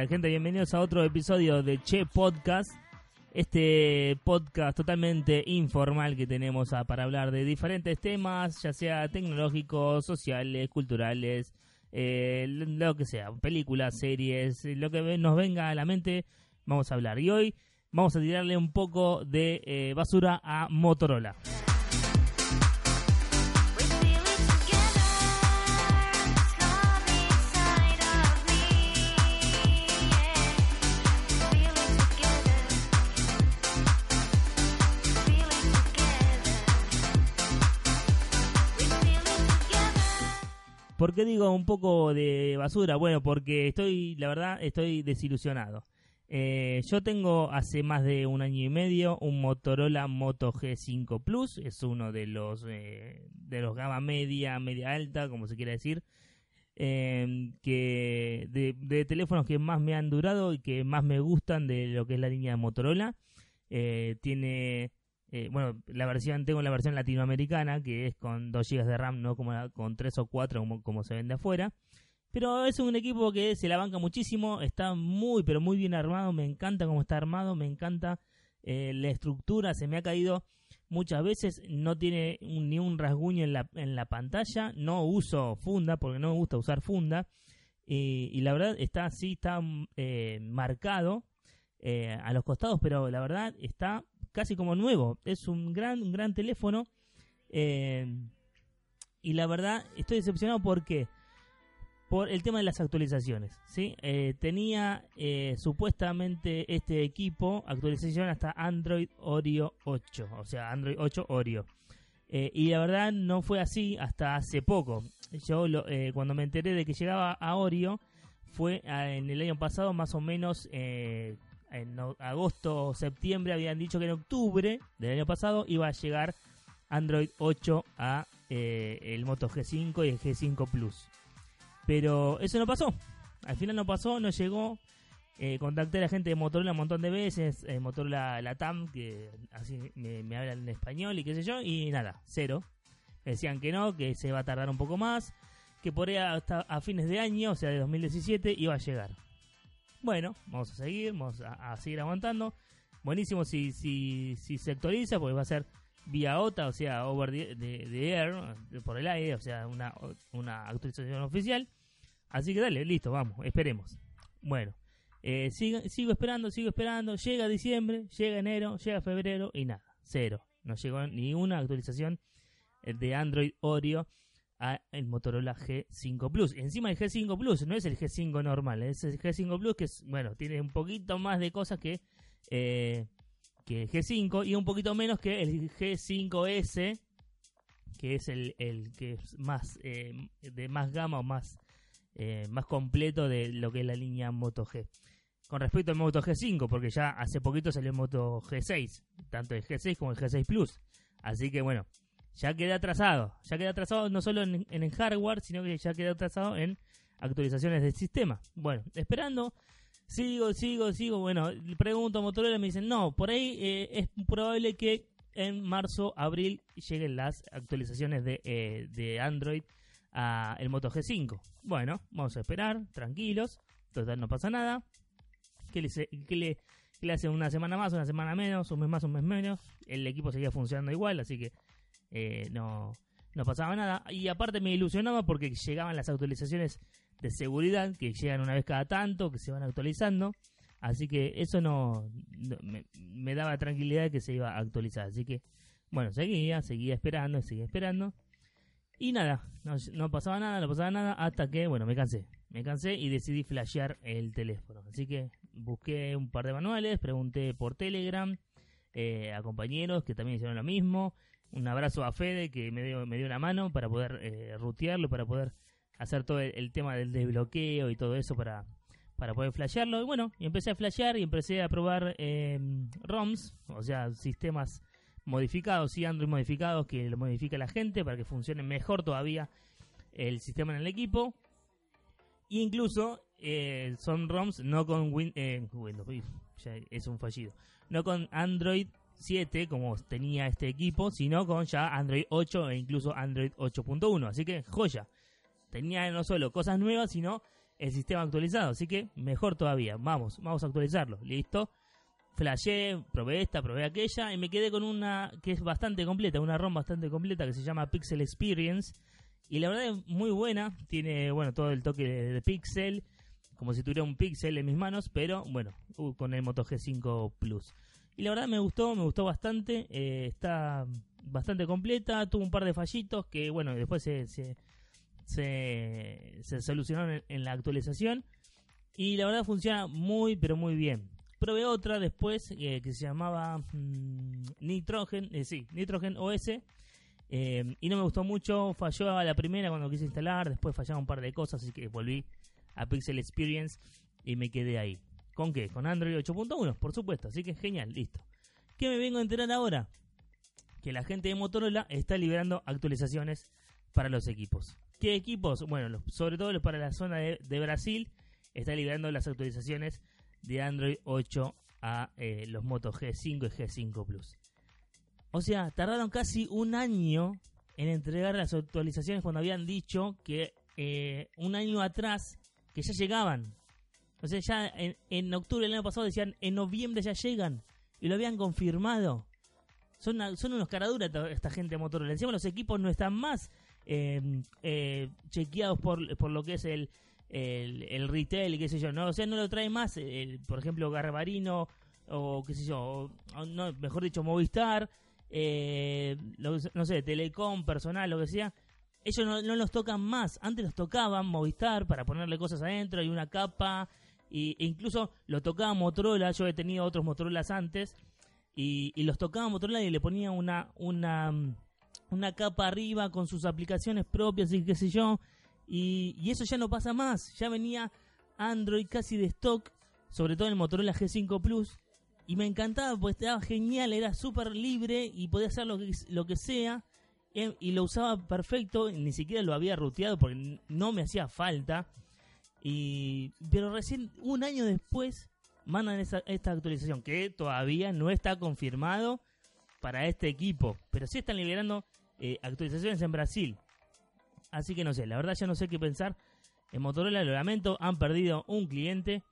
tal, gente? Bienvenidos a otro episodio de Che Podcast. Este podcast totalmente informal que tenemos a- para hablar de diferentes temas, ya sea tecnológicos, sociales, culturales, eh, lo que sea, películas, series, lo que nos venga a la mente, vamos a hablar. Y hoy vamos a tirarle un poco de eh, basura a Motorola. ¿Por qué digo un poco de basura? Bueno, porque estoy, la verdad, estoy desilusionado. Eh, yo tengo hace más de un año y medio un Motorola Moto G5 Plus, es uno de los eh, de los gama media, media alta, como se quiera decir, eh, que de, de teléfonos que más me han durado y que más me gustan de lo que es la línea de Motorola. Tiene eh, bueno, la versión, tengo la versión latinoamericana, que es con 2 GB de RAM, no como con 3 o 4 como, como se vende afuera. Pero es un equipo que se la banca muchísimo, está muy, pero muy bien armado, me encanta cómo está armado, me encanta eh, la estructura, se me ha caído muchas veces, no tiene ni un rasguño en la, en la pantalla, no uso funda, porque no me gusta usar funda, y, y la verdad está así, está eh, marcado eh, a los costados, pero la verdad está casi como nuevo. Es un gran, un gran teléfono. eh, y la verdad, estoy decepcionado porque por el tema de las actualizaciones. ¿sí? Eh, tenía eh, supuestamente este equipo actualización hasta Android Oreo 8, o sea, Android 8 Oreo. Eh, y la verdad no fue así hasta hace poco. Yo lo- cuando me enteré de que llegaba a Oreo fue ah, en el año pasado más o menos en agosto o septiembre habían dicho que en octubre del año pasado iba a llegar Android 8 a eh, el Moto G5 y el G5 Plus. Pero eso no pasó. Al final no pasó, no llegó. Eh, contacté a la gente de Motorola un montón de veces, eh, Motorola Latam, que así me, me hablan en español y qué sé yo, y nada, cero. Decían que no, que se va a tardar un poco más, que por ahí hasta a fines de año, o sea, de 2017, iba a llegar. Bueno, vamos a seguir, vamos a, seguir aguantando. Buenísimo si, si, si se actualiza, porque va a ser vía OTA, o sea, over the, the- air, por el aire, o sea, una, una actualización oficial. Así que dale, listo, vamos, esperemos. Bueno, eh, sigo, sigo esperando, sigo esperando. Llega diciembre, llega enero, llega febrero y nada, cero. No llegó ni una actualización eh, de Android Oreo a el Motorola G5 Plus. Encima el G5 Plus no es el G5 normal, es el G5 Plus que es, bueno, tiene un poquito más de cosas que, eh, que el G5 y un poquito menos que el G5S, que es el, el que es más eh, de más gama o más eh, más completo de lo que es la línea Moto G. Con respecto al Moto G5, porque ya hace poquito salió el Moto G6, tanto el G6 como el G6 Plus. Así que bueno, ya queda atrasado. Ya queda atrasado no solo en, el hardware, sino que ya queda atrasado en actualizaciones del sistema. Bueno, esperando, sigo, sigo, sigo. Bueno, pregunto a Motorola y me dicen, no, por ahí eh, es probable que en marzo, abril lleguen las actualizaciones de, eh, de Android a el Moto G5. Bueno, vamos a esperar, tranquilos. Total, no pasa nada. ¿Qué le, qué le, qué le hace una semana más, una semana menos, un mes más, un mes menos? El equipo seguía funcionando igual, así que eh, no, no pasaba nada. Y aparte me ilusionaba porque llegaban las actualizaciones de seguridad, que llegan una vez cada tanto, que se van actualizando. Así que eso no, me daba tranquilidad de que se iba a actualizar. Así que, bueno, seguía, seguía esperando, seguía esperando. Y nada, no, no pasaba nada, no pasaba nada, hasta que, bueno, me cansé. Me cansé y decidí flashear el teléfono. Así que busqué un par de manuales, pregunté por Telegram, eh, a compañeros que también hicieron lo mismo. Un abrazo a Fede que me dio, me dio una mano para poder eh, rutearlo, para poder hacer todo el, tema del desbloqueo y todo eso para, para poder flashearlo. Y bueno, y empecé a flashear y empecé a probar eh, ROMs, o sea, sistemas modificados, sí, Android modificados que lo modifica la gente para que funcione mejor todavía el sistema en el equipo. E incluso eh, son ROMs no con Win- eh, Windows, ya es un fallido, no con Android 7 como tenía este equipo, sino con ya Android 8 e incluso Android 8.1. Así que joya. Tenía no solo cosas nuevas, sino el sistema actualizado. Así que mejor todavía. Vamos, vamos a actualizarlo. Listo. Flashé, probé esta, probé aquella y me quedé con una que es bastante completa, una ROM bastante completa que se llama Pixel Experience. Y la verdad es muy buena. Tiene, bueno, todo el toque de, de Pixel. Como si tuviera un Pixel en mis manos, pero bueno, uh, con el Moto G5 Plus. Y la verdad me gustó, me gustó bastante. eh, está bastante completa. Tuvo un par de fallitos que, bueno, después se, se, se, solucionaron en, la actualización. Y la verdad funciona muy, pero muy bien. Probé otra después eh, que se llamaba mm, Nitrogen, eh, sí, Nitrogen OS. eh, y no me gustó mucho. Falló a la primera cuando quise instalar. Después fallaron un par de cosas, así que volví a Pixel Experience y me quedé ahí. ¿Con qué? Con Android 8.1, por supuesto. Así que genial, listo. ¿Qué me vengo a enterar ahora? Que la gente de Motorola está liberando actualizaciones para los equipos. ¿Qué equipos? Bueno, sobre todo los para la zona de, de Brasil, está liberando las actualizaciones de Android 8 a eh, los Moto G5 y G5 Plus. O sea, tardaron casi un año en entregar las actualizaciones cuando habían dicho que eh, un año atrás que ya llegaban. O sea, ya en, en octubre del año pasado decían en noviembre ya llegan y lo habían confirmado. Son, una- son unos caraduras esta, gente de Motorola. Encima los equipos no están más eh, eh, chequeados por, por lo que es el, el, el retail qué sé yo. ¿no? O sea, no lo trae más, el- por ejemplo, Garbarino o qué sé yo, o no, mejor dicho, Movistar, eh, lo- no sé, Telecom, personal, lo que sea. Ellos no, no los tocan más. Antes los tocaban Movistar para ponerle cosas adentro y una capa. Y, e incluso lo tocaba Motorola. Yo he tenido otros Motorolas antes. Y, los tocaba Motorola y le ponía una, una, mm, una capa arriba con sus aplicaciones propias y qué sé yo. Y, y eso ya no pasa más. Ya venía Android casi de stock. Sobre todo en el Motorola G5 Plus. Y me encantaba porque estaba genial. Era súper libre y podía hacer lo que, lo que sea eh, y lo usaba perfecto, ni siquiera lo había ruteado porque no me hacía falta. Y pero recién un año después mandan esa- esta actualización que todavía no está confirmado para este equipo, pero sí están liberando eh, actualizaciones en Brasil. Así que no sé, la verdad ya no sé qué pensar. En Motorola lo lamento, han perdido un cliente.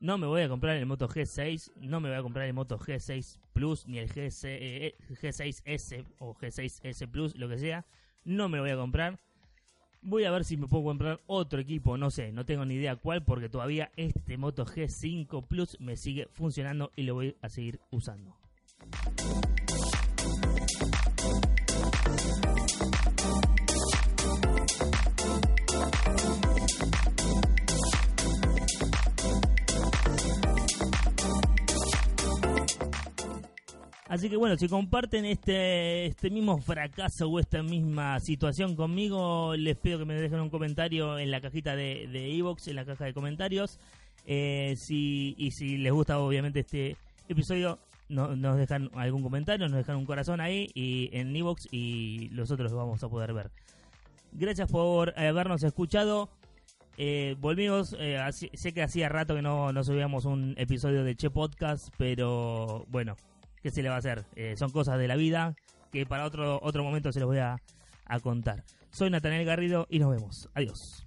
No me voy a comprar el Moto G6, no me voy a comprar el Moto G6 Plus, ni el GC, eh, G6S o G6S Plus, lo que sea. No me lo voy a comprar. Voy a ver si me puedo comprar otro equipo, no sé, no tengo ni idea cuál, porque todavía este Moto G5 Plus me sigue funcionando y lo voy a seguir usando. Así que bueno, si comparten este, este mismo fracaso o esta misma situación conmigo, les pido que me dejen un comentario en la cajita de de Evox, en la caja de comentarios. Eh, si, y si les gusta obviamente este episodio, no- nos dejan algún comentario, nos dejan un corazón ahí y en Evox y nosotros lo vamos a poder ver. Gracias por habernos escuchado. Eh, volvimos, eh, sé que hacía rato que no, no subíamos un episodio de Che Podcast, pero bueno, ¿qué se le va a hacer? Eh, son cosas de la vida que para otro, otro momento se los voy a, a contar. Soy Nathaniel Garrido y nos vemos. Adiós.